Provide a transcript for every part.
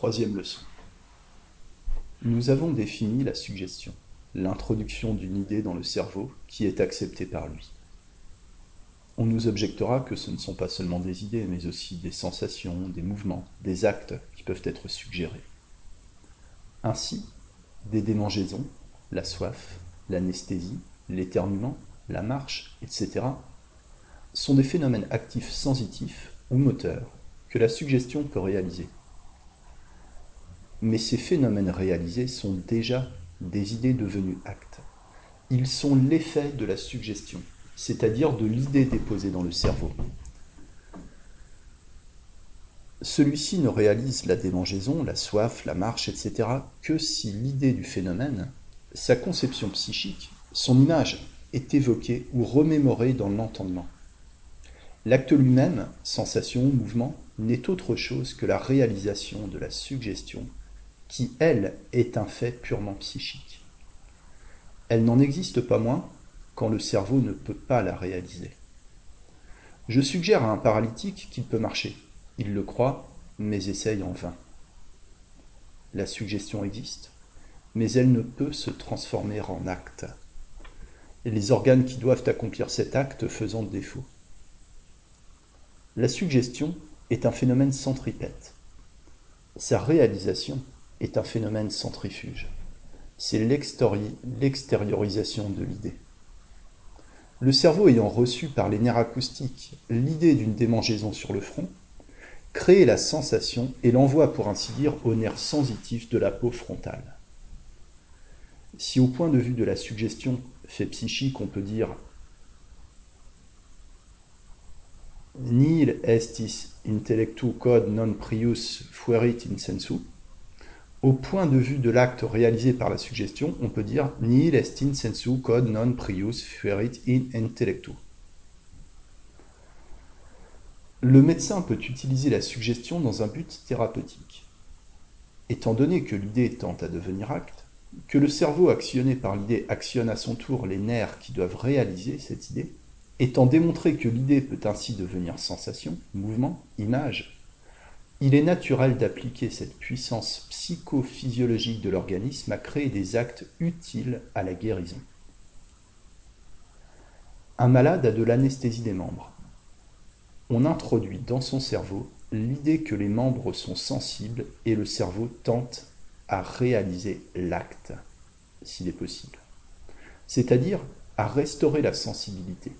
Troisième leçon. Nous avons défini la suggestion, l'introduction d'une idée dans le cerveau qui est acceptée par lui. On nous objectera que ce ne sont pas seulement des idées, mais aussi des sensations, des mouvements, des actes qui peuvent être suggérés. Ainsi, des démangeaisons, la soif, l'anesthésie, l'éternuement, la marche, etc., sont des phénomènes actifs sensitifs ou moteurs que la suggestion peut réaliser. Mais ces phénomènes réalisés sont déjà des idées devenues actes. Ils sont l'effet de la suggestion, c'est-à-dire de l'idée déposée dans le cerveau. Celui-ci ne réalise la démangeaison, la soif, la marche, etc. que si l'idée du phénomène, sa conception psychique, son image est évoquée ou remémorée dans l'entendement. L'acte lui-même, sensation, mouvement, n'est autre chose que la réalisation de la suggestion qui, elle, est un fait purement psychique. Elle n'en existe pas moins quand le cerveau ne peut pas la réaliser. Je suggère à un paralytique qu'il peut marcher. Il le croit, mais essaye en vain. La suggestion existe, mais elle ne peut se transformer en acte. Et les organes qui doivent accomplir cet acte faisant défaut. La suggestion est un phénomène centripète. Sa réalisation est un phénomène centrifuge. C'est l'extériorisation de l'idée. Le cerveau ayant reçu par les nerfs acoustiques l'idée d'une démangeaison sur le front, crée la sensation et l'envoie pour ainsi dire au nerf sensitif de la peau frontale. Si au point de vue de la suggestion fait psychique on peut dire Nil estis intellectu cod non prius fuerit in sensu, au point de vue de l'acte réalisé par la suggestion, on peut dire nihil est in sensu quod non prius fuerit in intellectu. Le médecin peut utiliser la suggestion dans un but thérapeutique. Étant donné que l'idée tend à devenir acte, que le cerveau actionné par l'idée actionne à son tour les nerfs qui doivent réaliser cette idée, étant démontré que l'idée peut ainsi devenir sensation, mouvement, image, il est naturel d'appliquer cette puissance psychophysiologique de l'organisme à créer des actes utiles à la guérison. Un malade a de l'anesthésie des membres. On introduit dans son cerveau l'idée que les membres sont sensibles et le cerveau tente à réaliser l'acte, s'il est possible, c'est-à-dire à restaurer la sensibilité.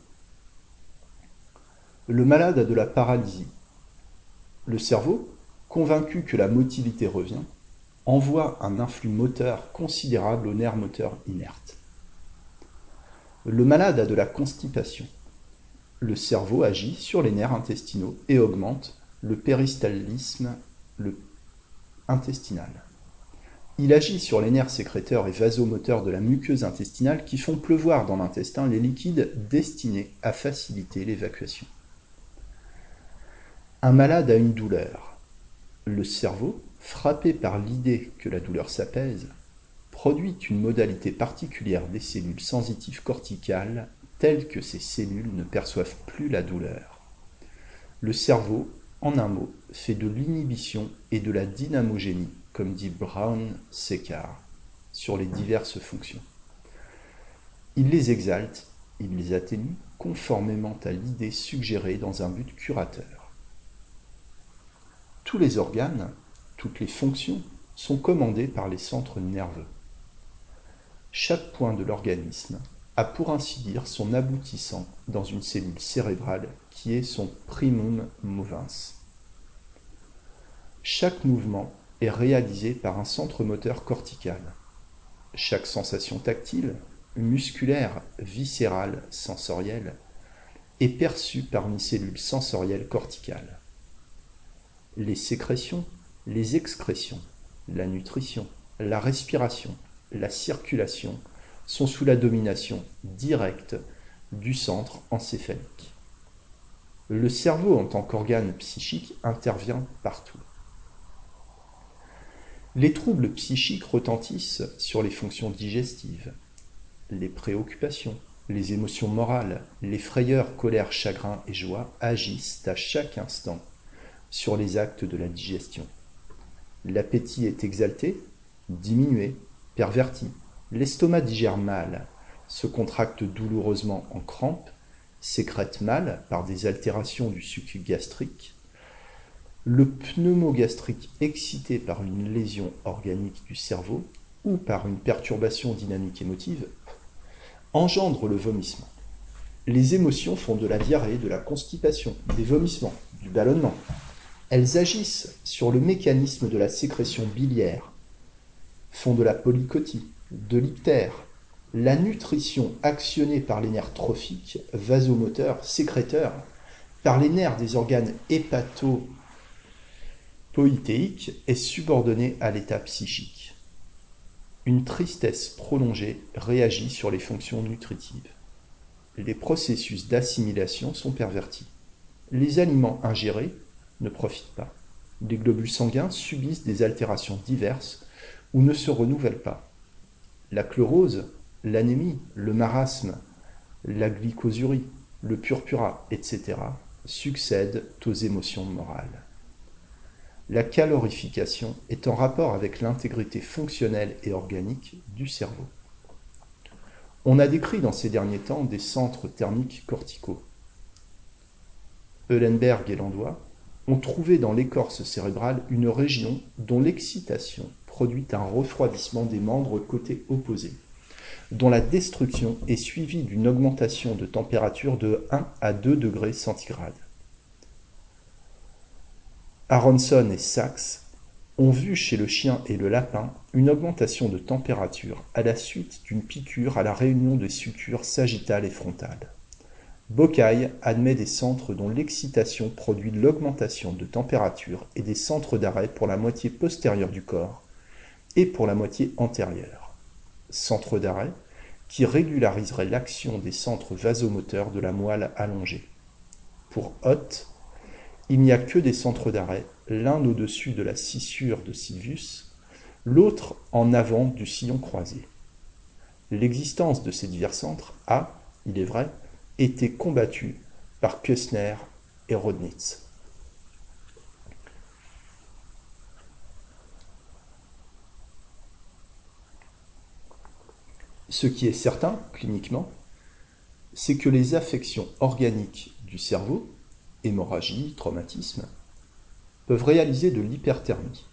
Le malade a de la paralysie le cerveau, convaincu que la motilité revient, envoie un influx moteur considérable aux nerfs moteurs inertes. Le malade a de la constipation. Le cerveau agit sur les nerfs intestinaux et augmente le péristallisme le intestinal. Il agit sur les nerfs sécréteurs et vasomoteurs de la muqueuse intestinale qui font pleuvoir dans l'intestin les liquides destinés à faciliter l'évacuation. Un malade a une douleur. Le cerveau, frappé par l'idée que la douleur s'apaise, produit une modalité particulière des cellules sensitives corticales telles que ces cellules ne perçoivent plus la douleur. Le cerveau, en un mot, fait de l'inhibition et de la dynamogénie, comme dit Brown-Séquard, sur les diverses fonctions. Il les exalte, il les atténue, conformément à l'idée suggérée dans un but curateur. Tous les organes, toutes les fonctions sont commandés par les centres nerveux. Chaque point de l'organisme a pour ainsi dire son aboutissant dans une cellule cérébrale qui est son primum movens. Chaque mouvement est réalisé par un centre moteur cortical. Chaque sensation tactile, musculaire, viscérale, sensorielle est perçue par une cellule sensorielle corticale les sécrétions, les excrétions, la nutrition, la respiration, la circulation sont sous la domination directe du centre encéphalique. Le cerveau en tant qu'organe psychique intervient partout. Les troubles psychiques retentissent sur les fonctions digestives, les préoccupations, les émotions morales, les frayeurs, colère, chagrin et joie agissent à chaque instant sur les actes de la digestion. L'appétit est exalté, diminué, perverti. L'estomac digère mal, se contracte douloureusement en crampes, sécrète mal par des altérations du suc gastrique. Le pneumogastrique excité par une lésion organique du cerveau ou par une perturbation dynamique émotive engendre le vomissement. Les émotions font de la diarrhée, de la constipation, des vomissements, du ballonnement. Elles agissent sur le mécanisme de la sécrétion biliaire, font de la polycotie, de l'ictère. La nutrition actionnée par les nerfs trophiques, vasomoteurs, sécréteurs, par les nerfs des organes hépato-poïtéiques est subordonnée à l'état psychique. Une tristesse prolongée réagit sur les fonctions nutritives les processus d'assimilation sont pervertis. Les aliments ingérés ne profitent pas. Les globules sanguins subissent des altérations diverses ou ne se renouvellent pas. La chlorose, l'anémie, le marasme, la glycosurie, le purpura, etc. succèdent aux émotions morales. La calorification est en rapport avec l'intégrité fonctionnelle et organique du cerveau. On a décrit dans ces derniers temps des centres thermiques corticaux. Eulenberg et Landois ont trouvé dans l'écorce cérébrale une région dont l'excitation produit un refroidissement des membres côté opposé, dont la destruction est suivie d'une augmentation de température de 1 à 2 degrés centigrades. Aronson et Sachs ont vu chez le chien et le lapin une augmentation de température à la suite d'une piqûre à la réunion des sutures sagittales et frontales. Bocaille admet des centres dont l'excitation produit l'augmentation de température et des centres d'arrêt pour la moitié postérieure du corps et pour la moitié antérieure. Centres d'arrêt qui régulariserait l'action des centres vasomoteurs de la moelle allongée. Pour Hoth, il n'y a que des centres d'arrêt l'un au-dessus de la scissure de Sylvius, l'autre en avant du sillon croisé. L'existence de ces divers centres a, il est vrai, été combattue par Kussner et Rodnitz. Ce qui est certain, cliniquement, c'est que les affections organiques du cerveau, hémorragie, traumatisme, peuvent réaliser de l'hyperthermie.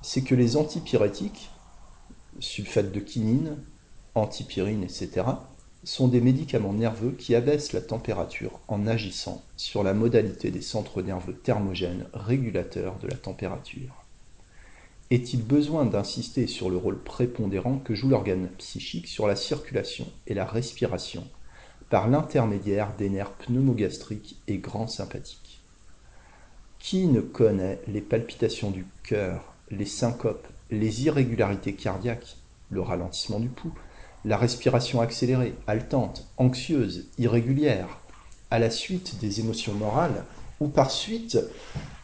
C'est que les antipyrétiques, sulfate de quinine, antipyrine, etc., sont des médicaments nerveux qui abaissent la température en agissant sur la modalité des centres nerveux thermogènes régulateurs de la température. Est-il besoin d'insister sur le rôle prépondérant que joue l'organe psychique sur la circulation et la respiration par l'intermédiaire des nerfs pneumogastriques et grands sympathiques? Qui ne connaît les palpitations du cœur, les syncopes, les irrégularités cardiaques, le ralentissement du pouls, la respiration accélérée, haletante, anxieuse, irrégulière, à la suite des émotions morales ou par suite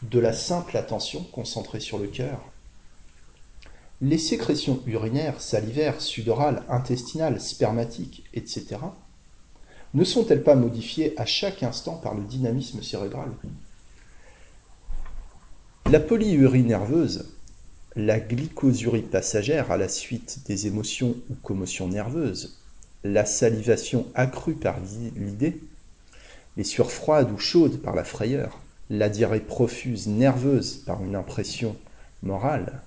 de la simple attention concentrée sur le cœur Les sécrétions urinaires, salivaires, sudorales, intestinales, spermatiques, etc. ne sont-elles pas modifiées à chaque instant par le dynamisme cérébral? La polyurie nerveuse, la glycosurie passagère à la suite des émotions ou commotions nerveuses, la salivation accrue par l'idée, les sueurs froides ou chaudes par la frayeur, la diarrhée profuse nerveuse par une impression morale,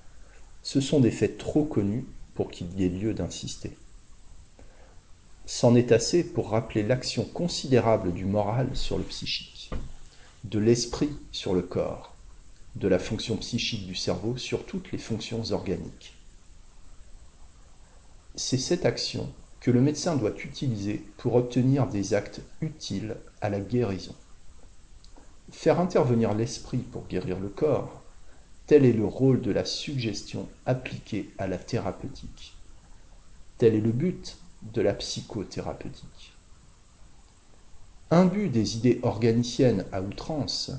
ce sont des faits trop connus pour qu'il y ait lieu d'insister. C'en est assez pour rappeler l'action considérable du moral sur le psychique, de l'esprit sur le corps, de la fonction psychique du cerveau sur toutes les fonctions organiques. C'est cette action que le médecin doit utiliser pour obtenir des actes utiles à la guérison. Faire intervenir l'esprit pour guérir le corps, tel est le rôle de la suggestion appliquée à la thérapeutique. Tel est le but de la psychothérapeutique. but des idées organiciennes à outrance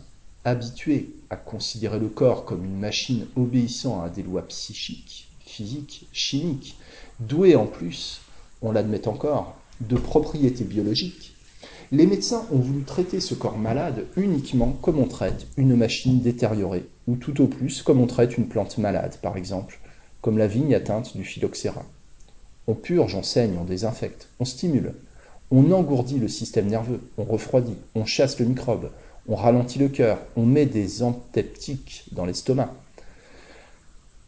habitué à considérer le corps comme une machine obéissant à des lois psychiques, physiques, chimiques, doué en plus, on l'admet encore, de propriétés biologiques, Les médecins ont voulu traiter ce corps malade uniquement comme on traite une machine détériorée, ou tout au plus comme on traite une plante malade, par exemple, comme la vigne atteinte du phylloxéra. On purge, on saigne, on désinfecte, on stimule, on engourdit le système nerveux, on refroidit, on chasse le microbe, on ralentit le cœur, on met des anteptiques dans l'estomac.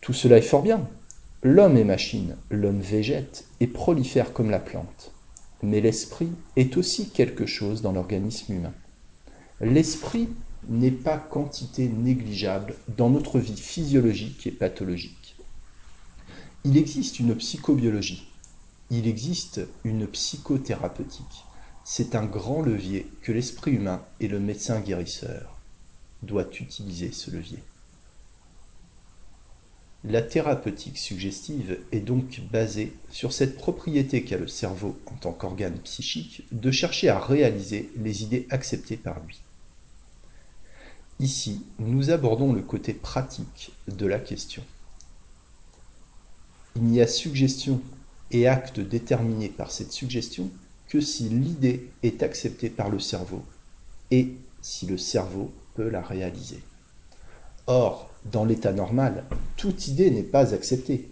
Tout cela est fort bien. L'homme est machine, l'homme végète et prolifère comme la plante. Mais l'esprit est aussi quelque chose dans l'organisme humain. L'esprit n'est pas quantité négligeable dans notre vie physiologique et pathologique. Il existe une psychobiologie, il existe une psychothérapeutique. C'est un grand levier que l'esprit humain et le médecin guérisseur doivent utiliser ce levier. La thérapeutique suggestive est donc basée sur cette propriété qu'a le cerveau en tant qu'organe psychique de chercher à réaliser les idées acceptées par lui. Ici, nous abordons le côté pratique de la question. Il n'y a suggestion et acte déterminé par cette suggestion que si l'idée est acceptée par le cerveau et si le cerveau peut la réaliser. Or, dans l'état normal, toute idée n'est pas acceptée.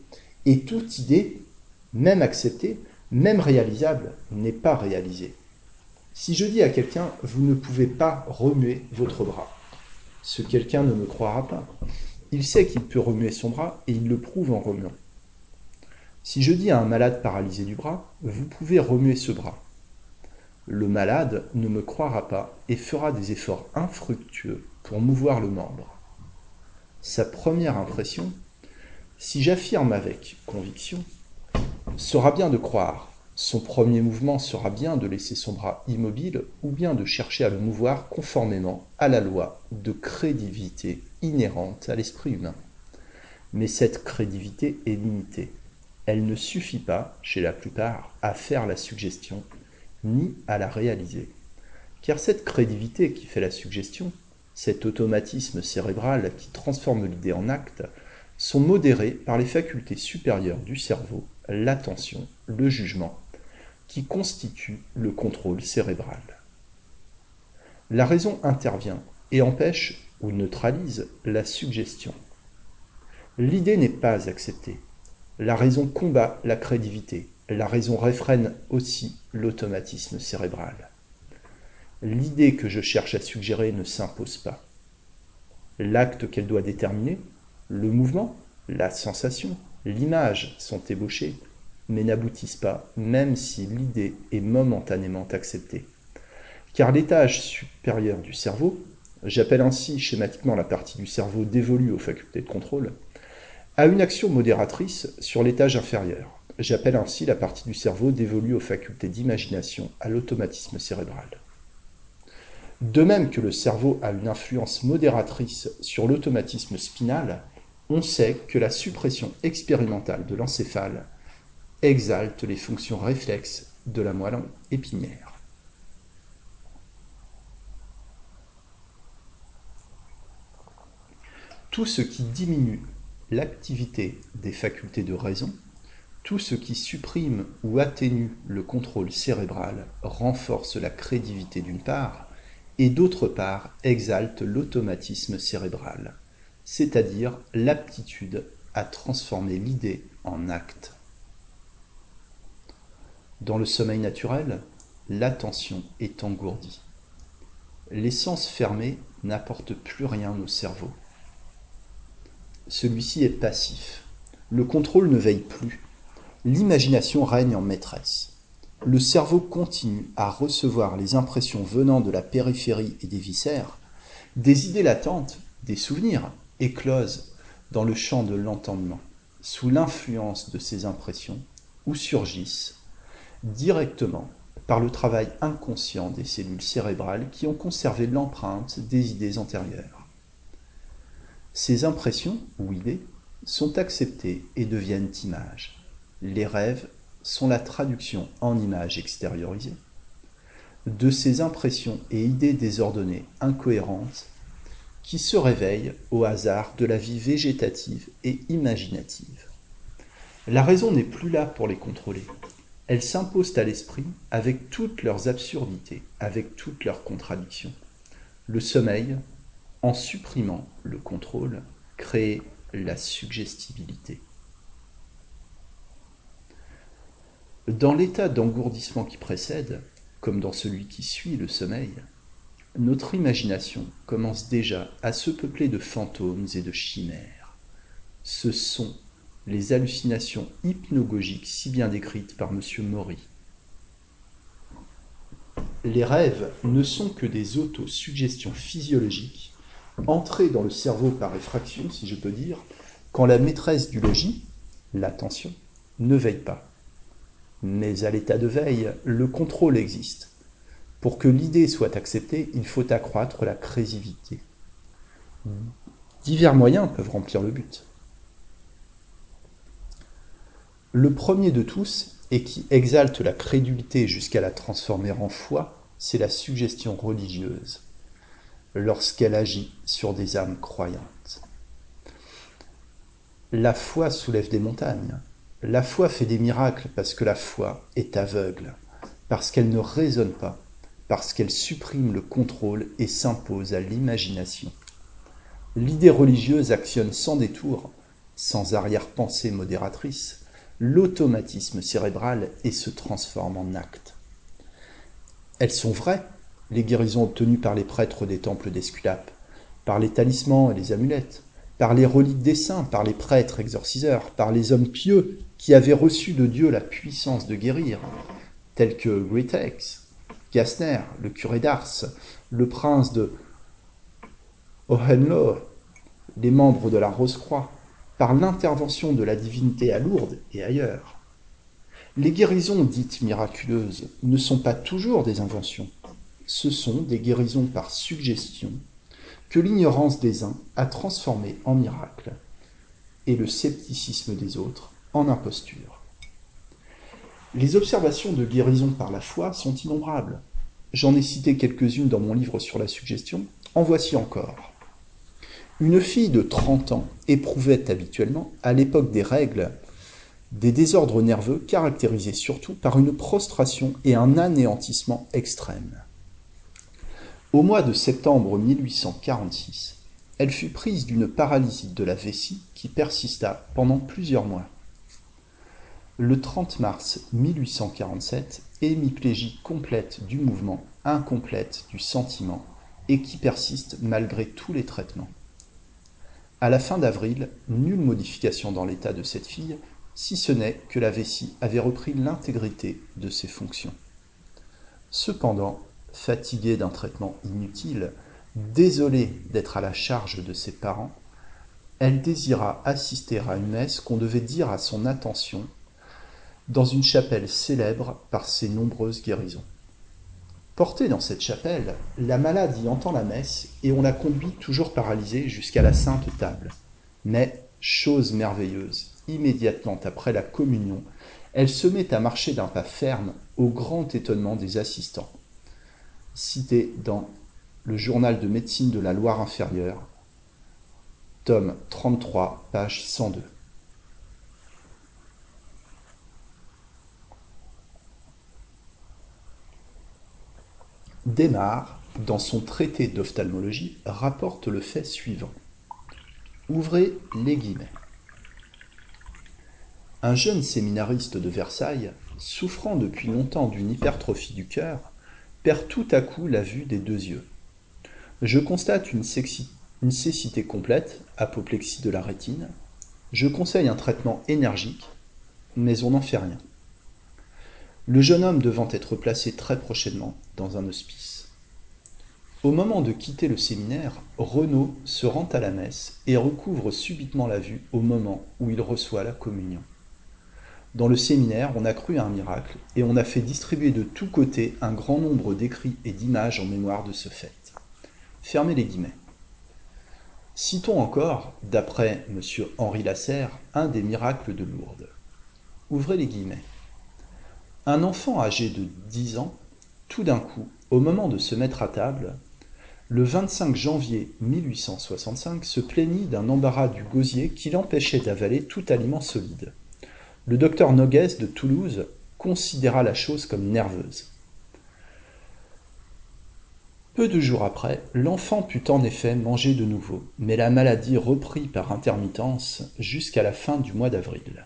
Et toute idée, même acceptée, même réalisable, n'est pas réalisée. Si je dis à quelqu'un, vous ne pouvez pas remuer votre bras, ce quelqu'un ne me croira pas. Il sait qu'il peut remuer son bras et il le prouve en remuant. Si je dis à un malade paralysé du bras, vous pouvez remuer ce bras. Le malade ne me croira pas et fera des efforts infructueux pour mouvoir le membre sa première impression, si j'affirme avec conviction, sera bien de croire. Son premier mouvement sera bien de laisser son bras immobile ou bien de chercher à le mouvoir conformément à la loi de crédibilité inhérente à l'esprit humain. Mais cette crédibilité est limitée. Elle ne suffit pas, chez la plupart, à faire la suggestion, ni à la réaliser. Car cette crédibilité qui fait la suggestion cet automatisme cérébral qui transforme l'idée en acte, sont modérés par les facultés supérieures du cerveau, l'attention, le jugement, qui constituent le contrôle cérébral. La raison intervient et empêche ou neutralise la suggestion. L'idée n'est pas acceptée. La raison combat la crédibilité. La raison réfrène aussi l'automatisme cérébral l'idée que je cherche à suggérer ne s'impose pas. L'acte qu'elle doit déterminer, le mouvement, la sensation, l'image sont ébauchés, mais n'aboutissent pas, même si l'idée est momentanément acceptée. Car l'étage supérieur du cerveau, j'appelle ainsi schématiquement la partie du cerveau dévolue aux facultés de contrôle, a une action modératrice sur l'étage inférieur. J'appelle ainsi la partie du cerveau dévolue aux facultés d'imagination, à l'automatisme cérébral. De même que le cerveau a une influence modératrice sur l'automatisme spinal, on sait que la suppression expérimentale de l'encéphale exalte les fonctions réflexes de la moelle épinière. Tout ce qui diminue l'activité des facultés de raison, tout ce qui supprime ou atténue le contrôle cérébral renforce la crédibilité d'une part et d'autre part exalte l'automatisme cérébral, c'est-à-dire l'aptitude à transformer l'idée en acte. Dans le sommeil naturel, l'attention est engourdie. Les sens fermés n'apportent plus rien au cerveau. Celui-ci est passif. Le contrôle ne veille plus. L'imagination règne en maîtresse le cerveau continue à recevoir les impressions venant de la périphérie et des viscères, des idées latentes, des souvenirs, éclosent dans le champ de l'entendement, sous l'influence de ces impressions, ou surgissent directement par le travail inconscient des cellules cérébrales qui ont conservé l'empreinte des idées antérieures. Ces impressions ou idées sont acceptées et deviennent images. Les rêves sont la traduction en images extériorisées de ces impressions et idées désordonnées, incohérentes, qui se réveillent au hasard de la vie végétative et imaginative. La raison n'est plus là pour les contrôler. elles s'imposent à l'esprit avec toutes leurs absurdités, avec toutes leurs contradictions. Le sommeil, en supprimant le contrôle, crée la suggestibilité. Dans l'état d'engourdissement qui précède, comme dans celui qui suit le sommeil, notre imagination commence déjà à se peupler de fantômes et de chimères. Ce sont les hallucinations hypnogogiques si bien décrites par M. Maury. Les rêves ne sont que des autosuggestions physiologiques entrées dans le cerveau par effraction, si je peux dire, quand la maîtresse du logis, l'attention, ne veille pas. Mais à l'état de veille, le contrôle existe. Pour que l'idée soit acceptée, il faut accroître la crésivité. Divers moyens peuvent remplir le but. Le premier de tous, et qui exalte la crédulité jusqu'à la transformer en foi, c'est la suggestion religieuse, lorsqu'elle agit sur des âmes croyantes. La foi soulève des montagnes. La foi fait des miracles parce que la foi est aveugle, parce qu'elle ne raisonne pas, parce qu'elle supprime le contrôle et s'impose à l'imagination. L'idée religieuse actionne sans détour, sans arrière-pensée modératrice, l'automatisme cérébral et se transforme en acte. Elles sont vraies, les guérisons obtenues par les prêtres des temples d'Esculape, par les talismans et les amulettes, par les reliques des saints, par les prêtres exorciseurs, par les hommes pieux qui avaient reçu de Dieu la puissance de guérir, tels que Greatex, Gassner, le curé d'Ars, le prince de Hohenlohe, les membres de la Rose-Croix, par l'intervention de la divinité à Lourdes et ailleurs. Les guérisons dites miraculeuses ne sont pas toujours des inventions, ce sont des guérisons par suggestion que l'ignorance des uns a transformées en miracles et le scepticisme des autres en imposture. Les observations de guérison par la foi sont innombrables. J'en ai cité quelques-unes dans mon livre sur la suggestion, en voici encore. Une fille de 30 ans éprouvait habituellement, à l'époque des règles, des désordres nerveux caractérisés surtout par une prostration et un anéantissement extrême. Au mois de septembre 1846, elle fut prise d'une paralysie de la vessie qui persista pendant plusieurs mois. Le 30 mars 1847, hémiplégie complète du mouvement, incomplète du sentiment, et qui persiste malgré tous les traitements. À la fin d'avril, nulle modification dans l'état de cette fille, si ce n'est que la vessie avait repris l'intégrité de ses fonctions. Cependant, fatiguée d'un traitement inutile, désolée d'être à la charge de ses parents, elle désira assister à une messe qu'on devait dire à son attention dans une chapelle célèbre par ses nombreuses guérisons. Portée dans cette chapelle, la malade y entend la messe et on la conduit toujours paralysée jusqu'à la sainte table. Mais, chose merveilleuse, immédiatement après la communion, elle se met à marcher d'un pas ferme au grand étonnement des assistants. Cité dans le journal de médecine de la Loire inférieure, tome 33, page 102. Desmar, dans son traité d'ophtalmologie, rapporte le fait suivant. Ouvrez les guillemets. Un jeune séminariste de Versailles, souffrant depuis longtemps d'une hypertrophie du cœur, perd tout à coup la vue des deux yeux. Je constate une, cécité complète, apoplexie de la rétine. Je conseille un traitement énergique, mais on n'en fait rien le jeune homme devant être placé très prochainement dans un hospice. Au moment de quitter le séminaire, Renaud se rend à la messe et recouvre subitement la vue au moment où il reçoit la communion. Dans le séminaire, on a cru à un miracle et on a fait distribuer de tous côtés un grand nombre d'écrits et d'images en mémoire de ce fait. Fermez les guillemets. Citons encore, d'après M. Henri Lasserre, un des miracles de Lourdes. Ouvrez les guillemets. Un enfant âgé de 10 ans, tout d'un coup, au moment de se mettre à table, le 25 janvier 1865 se plaignit d'un embarras du gosier qui l'empêchait d'avaler tout aliment solide. Le docteur Noguès de Toulouse considéra la chose comme nerveuse. Peu de jours après, l'enfant put en effet manger de nouveau, mais la maladie reprit par intermittence jusqu'à la fin du mois d'avril.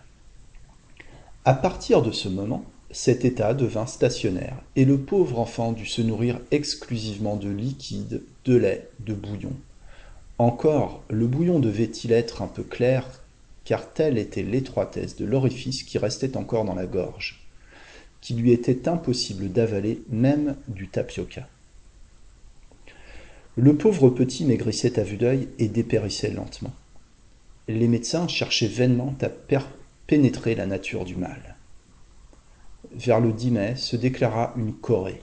À partir de ce moment, cet état devint stationnaire, et le pauvre enfant dut se nourrir exclusivement de liquide, de lait, de bouillon. Encore, le bouillon devait-il être un peu clair, car telle était l'étroitesse de l'orifice qui restait encore dans la gorge, qu'il lui était impossible d'avaler même du tapioca. Le pauvre petit maigrissait à vue d'œil et dépérissait lentement. Les médecins cherchaient vainement à pénétrer la nature du mal. Vers le 10 mai se déclara une corée.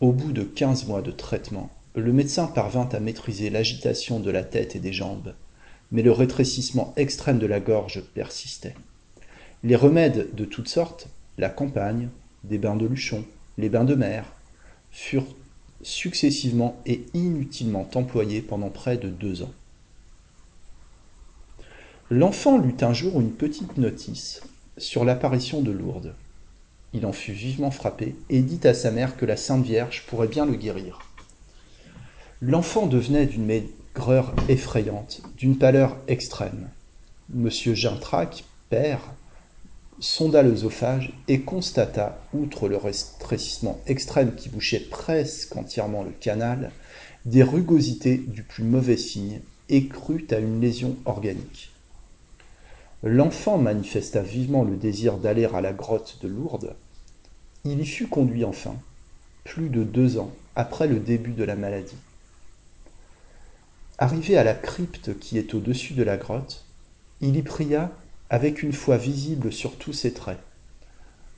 Au bout de quinze mois de traitement, le médecin parvint à maîtriser l'agitation de la tête et des jambes, mais le rétrécissement extrême de la gorge persistait. Les remèdes de toutes sortes, la campagne, des bains de luchon, les bains de mer, furent successivement et inutilement employé pendant près de deux ans. L'enfant lut un jour une petite notice sur l'apparition de Lourdes. Il en fut vivement frappé et dit à sa mère que la Sainte Vierge pourrait bien le guérir. L'enfant devenait d'une effrayante, d'une pâleur extrême. Monsieur Gintrac, père, sonda l'œsophage et constata, outre le rétrécissement extrême qui bouchait presque entièrement le canal, des rugosités du plus mauvais signe et crut à une lésion organique. L'enfant manifesta vivement le désir d'aller à la grotte de Lourdes. Il y fut conduit enfin, plus de deux ans après le début de la maladie. Arrivé à la crypte qui est au-dessus de la grotte, il y pria avec une foi visible sur tous ses traits.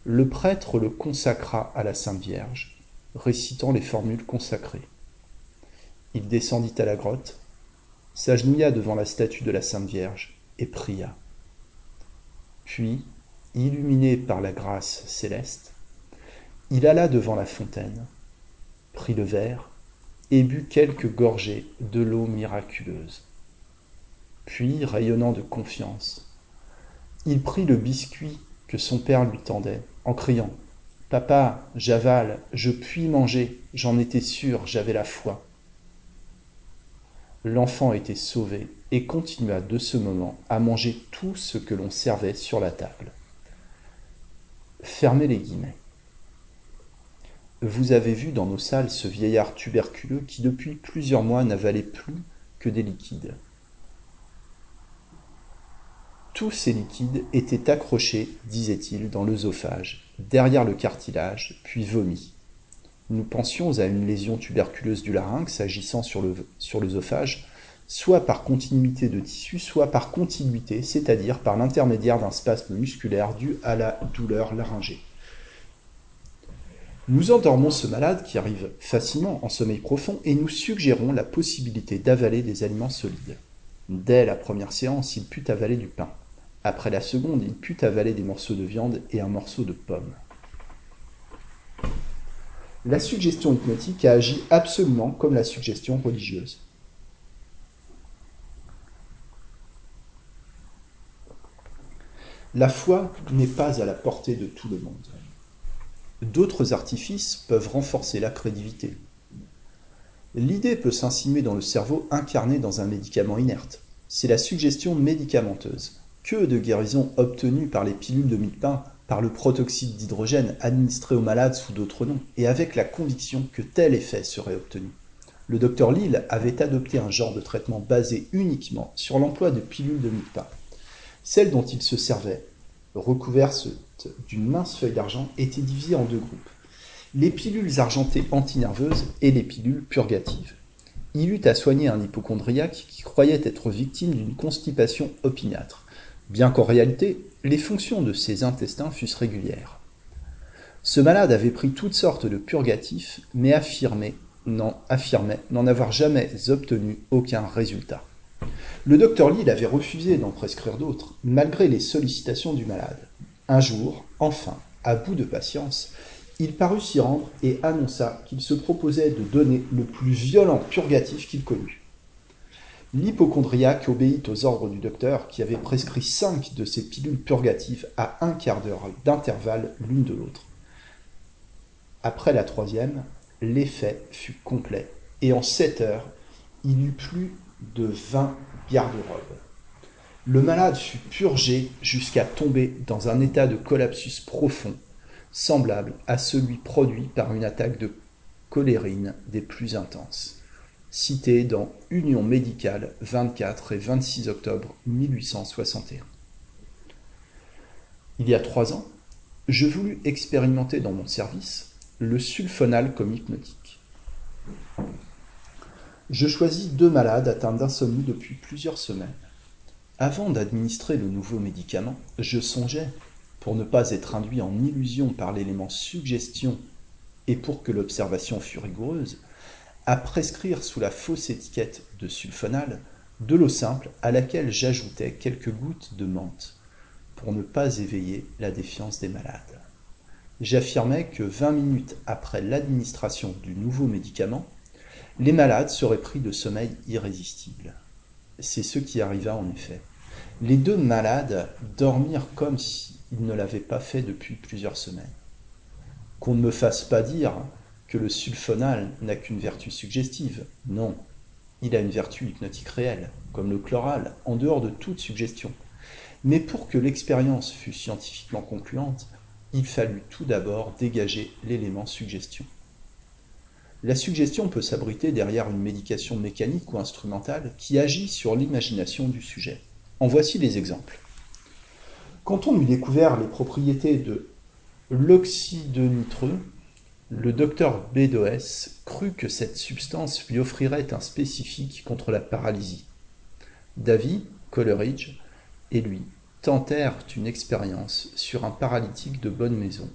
Le prêtre le consacra à la Sainte Vierge, récitant les formules consacrées. Il descendit à la grotte, s'agenouilla devant la statue de la Sainte Vierge et pria. Puis, illuminé par la grâce céleste, il alla devant la fontaine, prit le verre et but quelques gorgées de l'eau miraculeuse. Puis, rayonnant de confiance, il prit le biscuit que son père lui tendait, en criant Papa, j'avale, je puis manger, j'en étais sûr, j'avais la foi. L'enfant était sauvé et continua de ce moment à manger tout ce que l'on servait sur la table. Fermez les guillemets. Vous avez vu dans nos salles ce vieillard tuberculeux qui depuis plusieurs mois n'avalait plus que des liquides. Tous ces liquides étaient accrochés, disait-il, dans l'œsophage, derrière le cartilage, puis vomis. Nous pensions à une lésion tuberculeuse du larynx agissant sur l'œsophage, soit par continuité de tissu, soit par continuité, c'est-à-dire par l'intermédiaire d'un spasme musculaire dû à la douleur laryngée. Nous endormons ce malade qui arrive facilement en sommeil profond et nous suggérons la possibilité d'avaler des aliments solides. Dès la première séance, il put avaler du pain. Après la seconde, il put avaler des morceaux de viande et un morceau de pomme. La suggestion hypnotique a agi absolument comme la suggestion religieuse. La foi n'est pas à la portée de tout le monde. D'autres artifices peuvent renforcer la crédibilité. L'idée peut s'insinuer dans le cerveau incarné dans un médicament inerte. C'est la suggestion médicamenteuse. Que de guérisons obtenues par les pilules de mie pain, par le protoxyde d'hydrogène administré aux malades sous d'autres noms, et avec la conviction que tel effet serait obtenu. Le docteur Lille avait adopté un genre de traitement basé uniquement sur l'emploi de pilules de mie pain. Celles dont il se servait, recouvertes d'une mince feuille d'argent, étaient divisées en deux groupes. Les pilules argentées antinerveuses et les pilules purgatives. Il eut à soigner un hypochondriaque qui croyait être victime d'une constipation opiniâtre bien qu'en réalité, les fonctions de ses intestins fussent régulières. Ce malade avait pris toutes sortes de purgatifs, mais affirmait n'en avoir jamais obtenu aucun résultat. Le docteur Lille avait refusé d'en prescrire d'autres, malgré les sollicitations du malade. Un jour, enfin, à bout de patience, il parut s'y rendre et annonça qu'il se proposait de donner le plus violent purgatif qu'il connût. L'hypochondriaque obéit aux ordres du docteur qui avait prescrit cinq de ces pilules purgatives à un quart d'heure d'intervalle l'une de l'autre. Après la troisième, l'effet fut complet et en sept heures, il eut plus de vingt garde-robes. Le malade fut purgé jusqu'à tomber dans un état de collapsus profond, semblable à celui produit par une attaque de cholérine des plus intenses. Cité dans Union médicale 24 et 26 octobre 1861. Il y a trois ans, je voulus expérimenter dans mon service le sulfonal comme hypnotique. Je choisis deux malades atteints d'insomnie depuis plusieurs semaines. Avant d'administrer le nouveau médicament, je songeais, pour ne pas être induit en illusion par l'élément suggestion et pour que l'observation fût rigoureuse, à prescrire sous la fausse étiquette de sulfonal de l'eau simple à laquelle j'ajoutais quelques gouttes de menthe pour ne pas éveiller la défiance des malades. J'affirmais que 20 minutes après l'administration du nouveau médicament, les malades seraient pris de sommeil irrésistible. C'est ce qui arriva en effet. Les deux malades dormirent comme s'ils ne l'avaient pas fait depuis plusieurs semaines. Qu'on ne me fasse pas dire que le sulfonal n'a qu'une vertu suggestive. Non, il a une vertu hypnotique réelle, comme le chloral, en dehors de toute suggestion. Mais pour que l'expérience fût scientifiquement concluante, il fallut tout d'abord dégager l'élément suggestion. La suggestion peut s'abriter derrière une médication mécanique ou instrumentale qui agit sur l'imagination du sujet. En voici les exemples. Quand on eut découvert les propriétés de l'oxyde nitreux, le docteur Bedoes crut que cette substance lui offrirait un spécifique contre la paralysie. Davy, Coleridge et lui tentèrent une expérience sur un paralytique de bonne maison,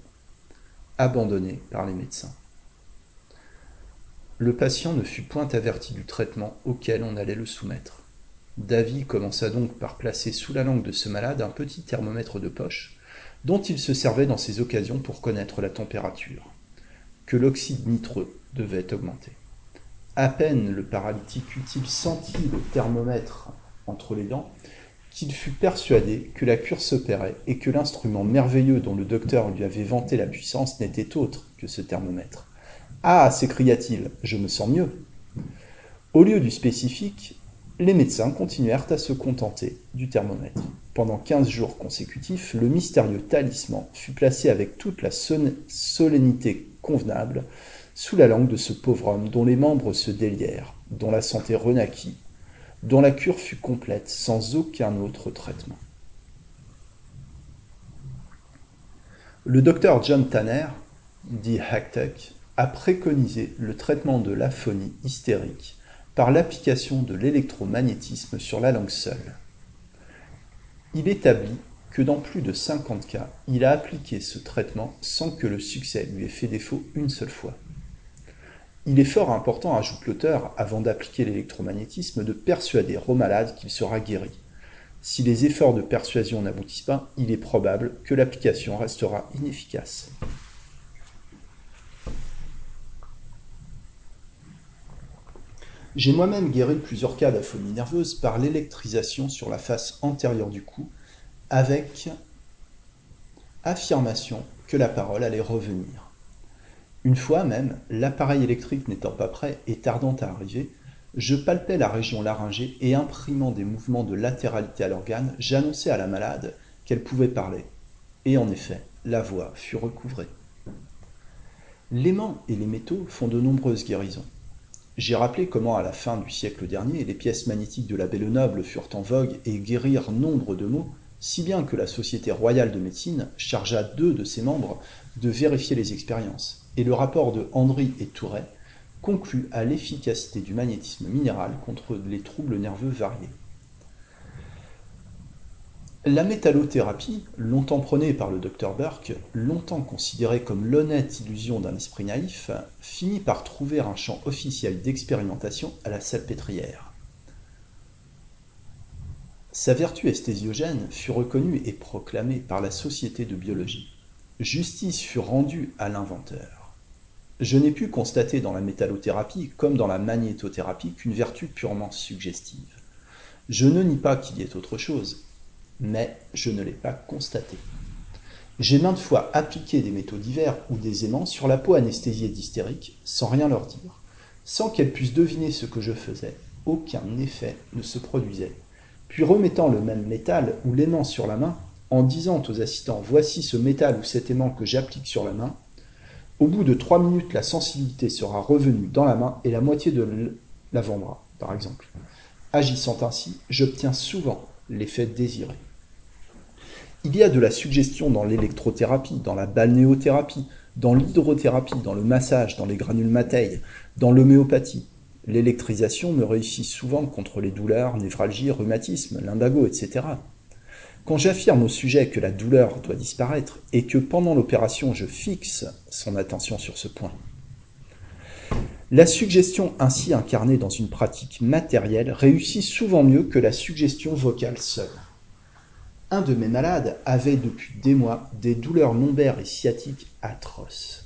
abandonné par les médecins. Le patient ne fut point averti du traitement auquel on allait le soumettre. Davy commença donc par placer sous la langue de ce malade un petit thermomètre de poche, dont il se servait dans ces occasions pour connaître la température, que l'oxyde nitreux devait augmenter. À peine le paralytique eut-il senti le thermomètre entre les dents, qu'il fut persuadé que la cure s'opérait et que l'instrument merveilleux dont le docteur lui avait vanté la puissance n'était autre que ce thermomètre. Ah s'écria-t-il, je me sens mieux. Au lieu du spécifique, les médecins continuèrent à se contenter du thermomètre. Pendant quinze jours consécutifs, le mystérieux talisman fut placé avec toute la solennité convenable sous la langue de ce pauvre homme dont les membres se délièrent, dont la santé renaquit, dont la cure fut complète sans aucun autre traitement. Le docteur John Tanner, dit Hacktuck, a préconisé le traitement de l'aphonie hystérique par l'application de l'électromagnétisme sur la langue seule. Il établit que dans plus de 50 cas, il a appliqué ce traitement sans que le succès lui ait fait défaut une seule fois. Il est fort important, ajoute l'auteur, avant d'appliquer l'électromagnétisme, de persuader au malade qu'il sera guéri. Si les efforts de persuasion n'aboutissent pas, il est probable que l'application restera inefficace. J'ai moi-même guéri plusieurs cas d'aphonie nerveuse par l'électrisation sur la face antérieure du cou avec affirmation que la parole allait revenir. Une fois même, l'appareil électrique n'étant pas prêt et tardant à arriver, je palpais la région laryngée et imprimant des mouvements de latéralité à l'organe, j'annonçais à la malade qu'elle pouvait parler. Et en effet, la voix fut recouvrée. L'aimant et les métaux font de nombreuses guérisons. J'ai rappelé comment, à la fin du siècle dernier, les pièces magnétiques de l'abbé Lenoble furent en vogue et guérirent nombre de maux, si bien que la Société royale de médecine chargea deux de ses membres de vérifier les expériences, et le rapport de Andry et Touret conclut à l'efficacité du magnétisme minéral contre les troubles nerveux variés. La métallothérapie, longtemps prônée par le docteur Burke, longtemps considérée comme l'honnête illusion d'un esprit naïf, finit par trouver un champ officiel d'expérimentation à la salpêtrière. Sa vertu esthésiogène fut reconnue et proclamée par la Société de biologie. Justice fut rendue à l'inventeur. Je n'ai pu constater dans la métallothérapie, comme dans la magnétothérapie, qu'une vertu purement suggestive. Je ne nie pas qu'il y ait autre chose, mais je ne l'ai pas constaté. J'ai maintes fois appliqué des métaux divers ou des aimants sur la peau anesthésiée d'hystériques sans rien leur dire. Sans qu'elles puissent deviner ce que je faisais, aucun effet ne se produisait. Puis remettant le même métal ou l'aimant sur la main, en disant aux assistants Voici ce métal ou cet aimant que j'applique sur la main, au bout de trois minutes, la sensibilité sera revenue dans la main et la moitié de l'avant-bras, par exemple. Agissant ainsi, j'obtiens souvent l'effet désiré. Il y a de la suggestion dans l'électrothérapie, dans la balnéothérapie, dans l'hydrothérapie, dans le massage, dans les granules dans l'homéopathie. L'électrisation me réussit souvent contre les douleurs, névralgie, rhumatisme, lumbago, etc. Quand j'affirme au sujet que la douleur doit disparaître et que pendant l'opération je fixe son attention sur ce point, la suggestion ainsi incarnée dans une pratique matérielle réussit souvent mieux que la suggestion vocale seule. Un de mes malades avait depuis des mois des douleurs lombaires et sciatiques atroces.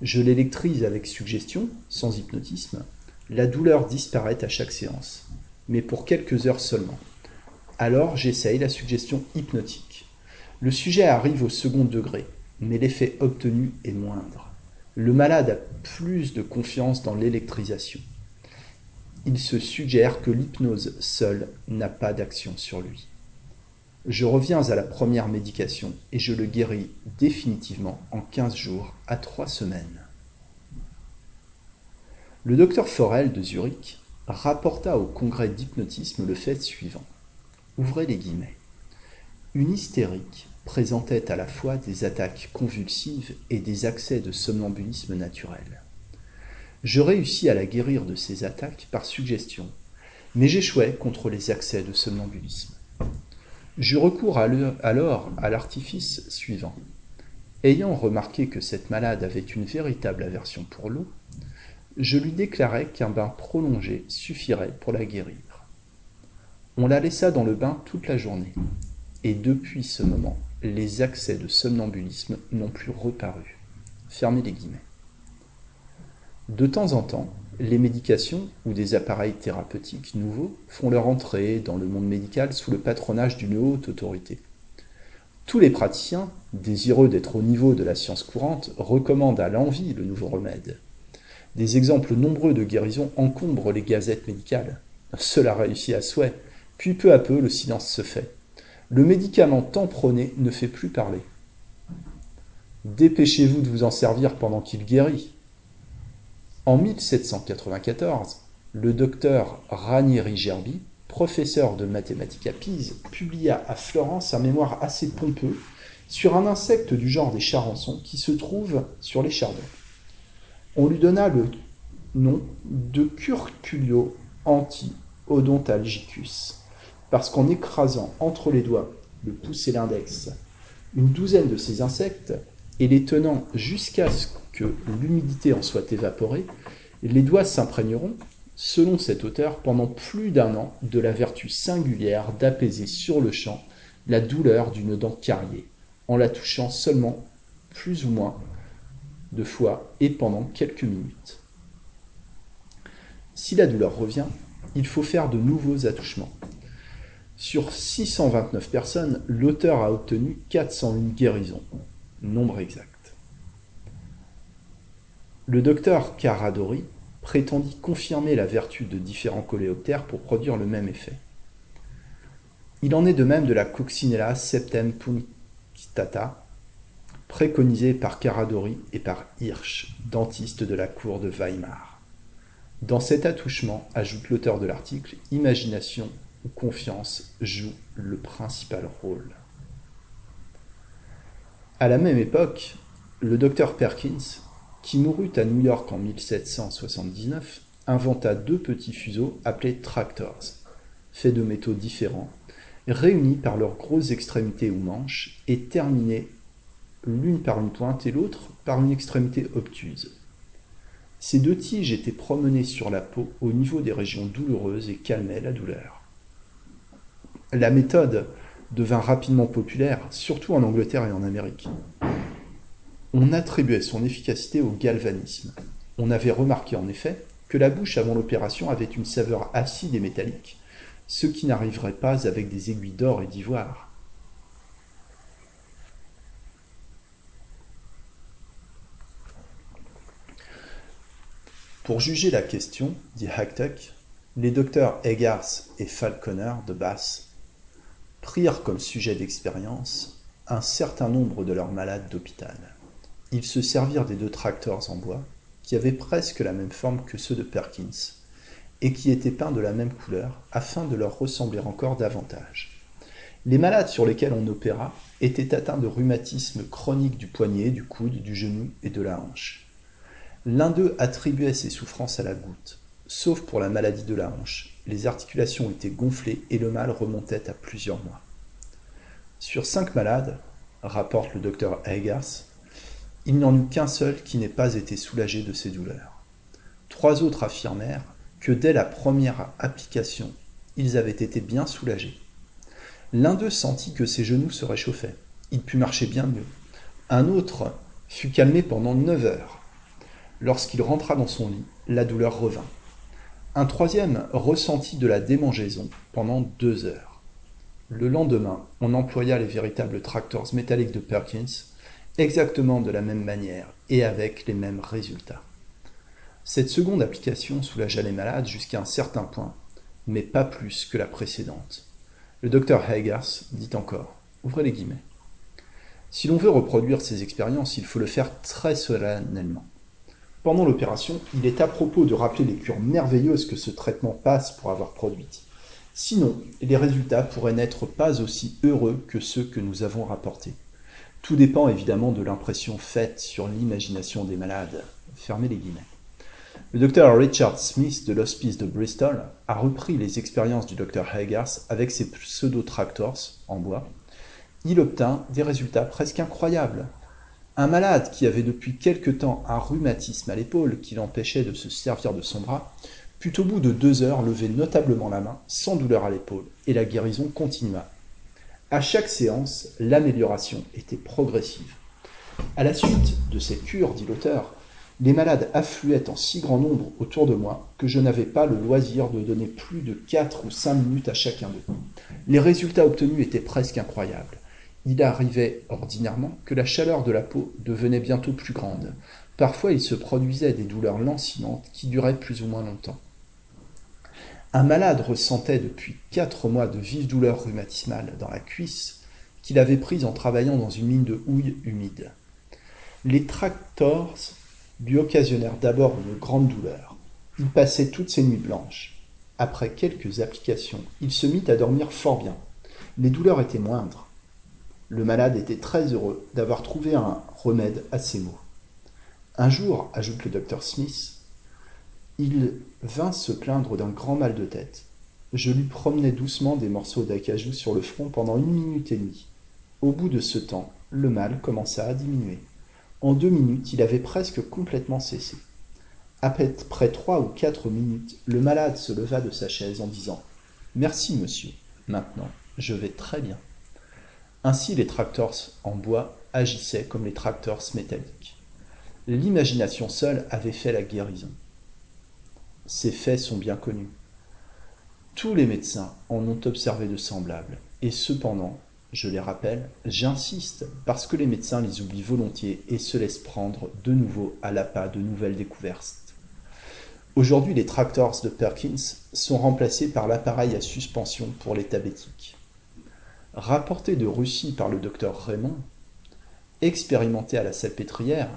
Je l'électrise avec suggestion, sans hypnotisme. La douleur disparaît à chaque séance, mais pour quelques heures seulement. Alors j'essaye la suggestion hypnotique. Le sujet arrive au second degré, mais l'effet obtenu est moindre. Le malade a plus de confiance dans l'électrisation. Il se suggère que l'hypnose seule n'a pas d'action sur lui. Je reviens à la première médication et je le guéris définitivement en 15 jours à 3 semaines. Le docteur Forel de Zurich rapporta au congrès d'hypnotisme le fait suivant. Ouvrez les guillemets. Une hystérique présentait à la fois des attaques convulsives et des accès de somnambulisme naturel. Je réussis à la guérir de ces attaques par suggestion, mais j'échouais contre les accès de somnambulisme. Je recours alors à l'artifice suivant. Ayant remarqué que cette malade avait une véritable aversion pour l'eau, je lui déclarai qu'un bain prolongé suffirait pour la guérir. On la laissa dans le bain toute la journée, et depuis ce moment, les accès de somnambulisme n'ont plus reparu. Fermez les guillemets. De temps en temps, les médications ou des appareils thérapeutiques nouveaux font leur entrée dans le monde médical sous le patronage d'une haute autorité. Tous les praticiens, désireux d'être au niveau de la science courante, recommandent à l'envie le nouveau remède. Des exemples nombreux de guérison encombrent les gazettes médicales. Cela réussit à souhait, puis peu à peu, le silence se fait. Le médicament tant ne fait plus parler. Dépêchez-vous de vous en servir pendant qu'il guérit. En 1794, le docteur Ranieri Gerbi, professeur de mathématiques à Pise, publia à Florence un mémoire assez pompeux sur un insecte du genre des charançons qui se trouve sur les chardons. On lui donna le nom de Curculio anti-odontalgicus parce qu'en écrasant entre les doigts, le pouce et l'index, une douzaine de ces insectes, et les tenant jusqu'à ce que l'humidité en soit évaporée, les doigts s'imprégneront, selon cet auteur, pendant plus d'un an de la vertu singulière d'apaiser sur le champ la douleur d'une dent carriée, en la touchant seulement plus ou moins de fois et pendant quelques minutes. Si la douleur revient, il faut faire de nouveaux attouchements. Sur 629 personnes, l'auteur a obtenu 401 guérisons, nombre exact. Le docteur Caradori prétendit confirmer la vertu de différents coléoptères pour produire le même effet. Il en est de même de la Coccinella septem punctata, préconisée par Caradori et par Hirsch, dentiste de la cour de Weimar. Dans cet attouchement, ajoute l'auteur de l'article, imagination où confiance joue le principal rôle. À la même époque, le docteur Perkins, qui mourut à New York en 1779, inventa deux petits fuseaux appelés tractors, faits de métaux différents, réunis par leurs grosses extrémités ou manches et terminés l'une par une pointe et l'autre par une extrémité obtuse. Ces deux tiges étaient promenées sur la peau au niveau des régions douloureuses et calmaient la douleur. La méthode devint rapidement populaire, surtout en Angleterre et en Amérique. On attribuait son efficacité au galvanisme. On avait remarqué en effet que la bouche avant l'opération avait une saveur acide et métallique, ce qui n'arriverait pas avec des aiguilles d'or et d'ivoire. Pour juger la question, dit Hacktuck, les docteurs Eggars et Falconer de Bath prirent comme sujet d'expérience un certain nombre de leurs malades d'hôpital. Ils se servirent des deux tracteurs en bois, qui avaient presque la même forme que ceux de Perkins, et qui étaient peints de la même couleur, afin de leur ressembler encore davantage. Les malades sur lesquels on opéra étaient atteints de rhumatisme chronique du poignet, du coude, du genou et de la hanche. L'un d'eux attribuait ses souffrances à la goutte, sauf pour la maladie de la hanche. Les articulations étaient gonflées et le mal remontait à plusieurs mois. Sur cinq malades, rapporte le docteur Eggers, il n'y en eut qu'un seul qui n'ait pas été soulagé de ses douleurs. Trois autres affirmèrent que dès la première application, ils avaient été bien soulagés. L'un d'eux sentit que ses genoux se réchauffaient. Il put marcher bien mieux. Un autre fut calmé pendant neuf heures. Lorsqu'il rentra dans son lit, la douleur revint. Un troisième ressentit de la démangeaison pendant deux heures. Le lendemain, on employa les véritables tracteurs métalliques de Perkins exactement de la même manière et avec les mêmes résultats. Cette seconde application soulagea les malades jusqu'à un certain point, mais pas plus que la précédente. Le docteur Haggars dit encore, ouvrez les guillemets. Si l'on veut reproduire ces expériences, il faut le faire très solennellement. Pendant l'opération, il est à propos de rappeler les cures merveilleuses que ce traitement passe pour avoir produites. Sinon, les résultats pourraient n'être pas aussi heureux que ceux que nous avons rapportés. Tout dépend évidemment de l'impression faite sur l'imagination des malades. Fermez les guillemets. Le docteur Richard Smith de l'hospice de Bristol a repris les expériences du docteur Haggars avec ses pseudo-tractors en bois. Il obtint des résultats presque incroyables. Un malade qui avait depuis quelque temps un rhumatisme à l'épaule qui l'empêchait de se servir de son bras, put au bout de deux heures lever notablement la main, sans douleur à l'épaule, et la guérison continua. À chaque séance, l'amélioration était progressive. À la suite de cette cure, dit l'auteur, les malades affluaient en si grand nombre autour de moi que je n'avais pas le loisir de donner plus de quatre ou cinq minutes à chacun d'eux. Les résultats obtenus étaient presque incroyables il arrivait ordinairement que la chaleur de la peau devenait bientôt plus grande. Parfois il se produisait des douleurs lancinantes qui duraient plus ou moins longtemps. Un malade ressentait depuis quatre mois de vives douleurs rhumatismales dans la cuisse qu'il avait prises en travaillant dans une mine de houille humide. Les tractors lui occasionnèrent d'abord une grande douleur. Il passait toutes ses nuits blanches. Après quelques applications, il se mit à dormir fort bien. Les douleurs étaient moindres. Le malade était très heureux d'avoir trouvé un remède à ses maux. Un jour, ajoute le docteur Smith, il vint se plaindre d'un grand mal de tête. Je lui promenais doucement des morceaux d'acajou sur le front pendant une minute et demie. Au bout de ce temps, le mal commença à diminuer. En deux minutes, il avait presque complètement cessé. Après trois ou quatre minutes, le malade se leva de sa chaise en disant Merci, monsieur. Maintenant, je vais très bien. Ainsi les tracteurs en bois agissaient comme les tracteurs métalliques. L'imagination seule avait fait la guérison. Ces faits sont bien connus. Tous les médecins en ont observé de semblables, et cependant, je les rappelle, j'insiste, parce que les médecins les oublient volontiers et se laissent prendre de nouveau à l'appât de nouvelles découvertes. Aujourd'hui, les tractors de Perkins sont remplacés par l'appareil à suspension pour les tabétiques rapporté de Russie par le docteur Raymond, expérimenté à la salpêtrière,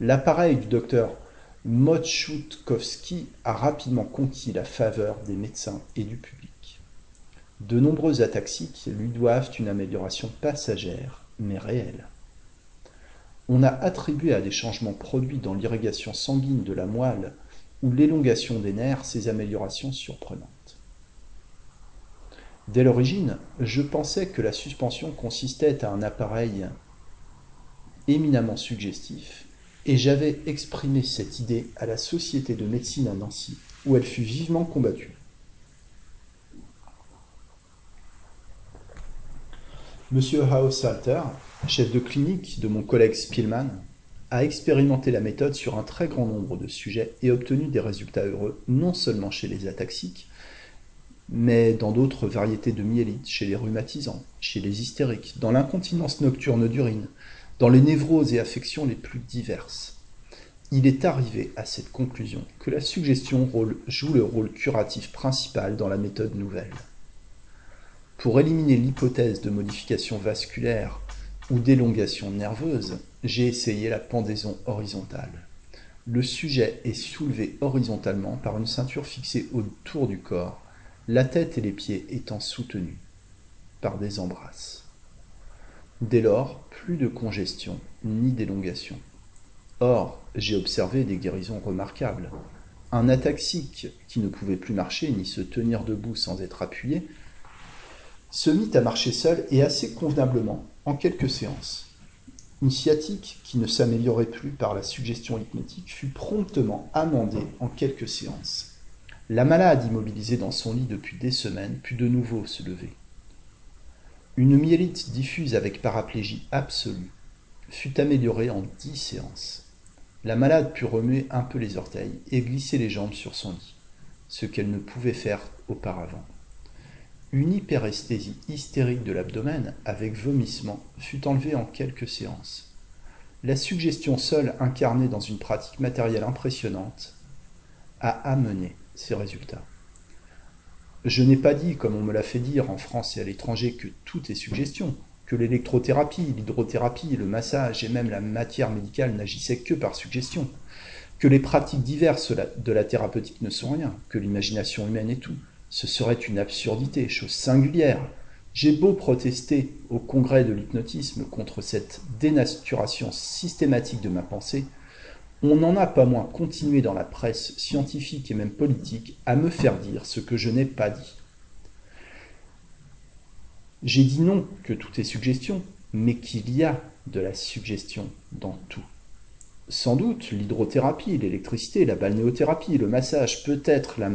l'appareil du docteur Motchutkovski a rapidement conquis la faveur des médecins et du public. De nombreux ataxiques lui doivent une amélioration passagère, mais réelle. On a attribué à des changements produits dans l'irrigation sanguine de la moelle ou l'élongation des nerfs ces améliorations surprenantes. Dès l'origine, je pensais que la suspension consistait à un appareil éminemment suggestif, et j'avais exprimé cette idée à la Société de médecine à Nancy, où elle fut vivement combattue. Monsieur Haushalter, chef de clinique de mon collègue Spielmann, a expérimenté la méthode sur un très grand nombre de sujets et obtenu des résultats heureux non seulement chez les ataxiques, mais dans d'autres variétés de myélite, chez les rhumatisants, chez les hystériques, dans l'incontinence nocturne d'urine, dans les névroses et affections les plus diverses. Il est arrivé à cette conclusion que la suggestion joue le rôle curatif principal dans la méthode nouvelle. Pour éliminer l'hypothèse de modification vasculaire ou d'élongation nerveuse, j'ai essayé la pendaison horizontale. Le sujet est soulevé horizontalement par une ceinture fixée autour du corps, la tête et les pieds étant soutenus par des embrasses. Dès lors, plus de congestion ni d'élongation. Or, j'ai observé des guérisons remarquables. Un ataxique, qui ne pouvait plus marcher ni se tenir debout sans être appuyé, se mit à marcher seul et assez convenablement en quelques séances. Une sciatique, qui ne s'améliorait plus par la suggestion hypnotique, fut promptement amendée en quelques séances. La malade, immobilisée dans son lit depuis des semaines, put de nouveau se lever. Une myélite diffuse avec paraplégie absolue fut améliorée en dix séances. La malade put remuer un peu les orteils et glisser les jambes sur son lit, ce qu'elle ne pouvait faire auparavant. Une hyperesthésie hystérique de l'abdomen, avec vomissement, fut enlevée en quelques séances. La suggestion seule incarnée dans une pratique matérielle impressionnante a amené ces résultats. Je n'ai pas dit, comme on me l'a fait dire en France et à l'étranger, que tout est suggestion, que l'électrothérapie, l'hydrothérapie, le massage et même la matière médicale n'agissaient que par suggestion, que les pratiques diverses de la thérapeutique ne sont rien, que l'imagination humaine est tout, ce serait une absurdité, chose singulière. J'ai beau protester au congrès de l'hypnotisme contre cette dénaturation systématique de ma pensée, on n'en a pas moins continué dans la presse scientifique et même politique à me faire dire ce que je n'ai pas dit. J'ai dit non que tout est suggestion, mais qu'il y a de la suggestion dans tout. Sans doute l'hydrothérapie, l'électricité, la balnéothérapie, le massage, peut-être la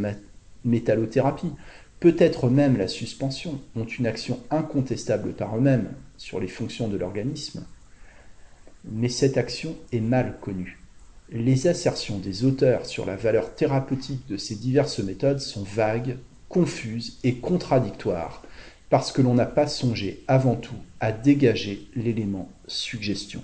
métallothérapie, peut-être même la suspension, ont une action incontestable par eux-mêmes sur les fonctions de l'organisme, mais cette action est mal connue. Les assertions des auteurs sur la valeur thérapeutique de ces diverses méthodes sont vagues, confuses et contradictoires, parce que l'on n'a pas songé avant tout à dégager l'élément suggestion.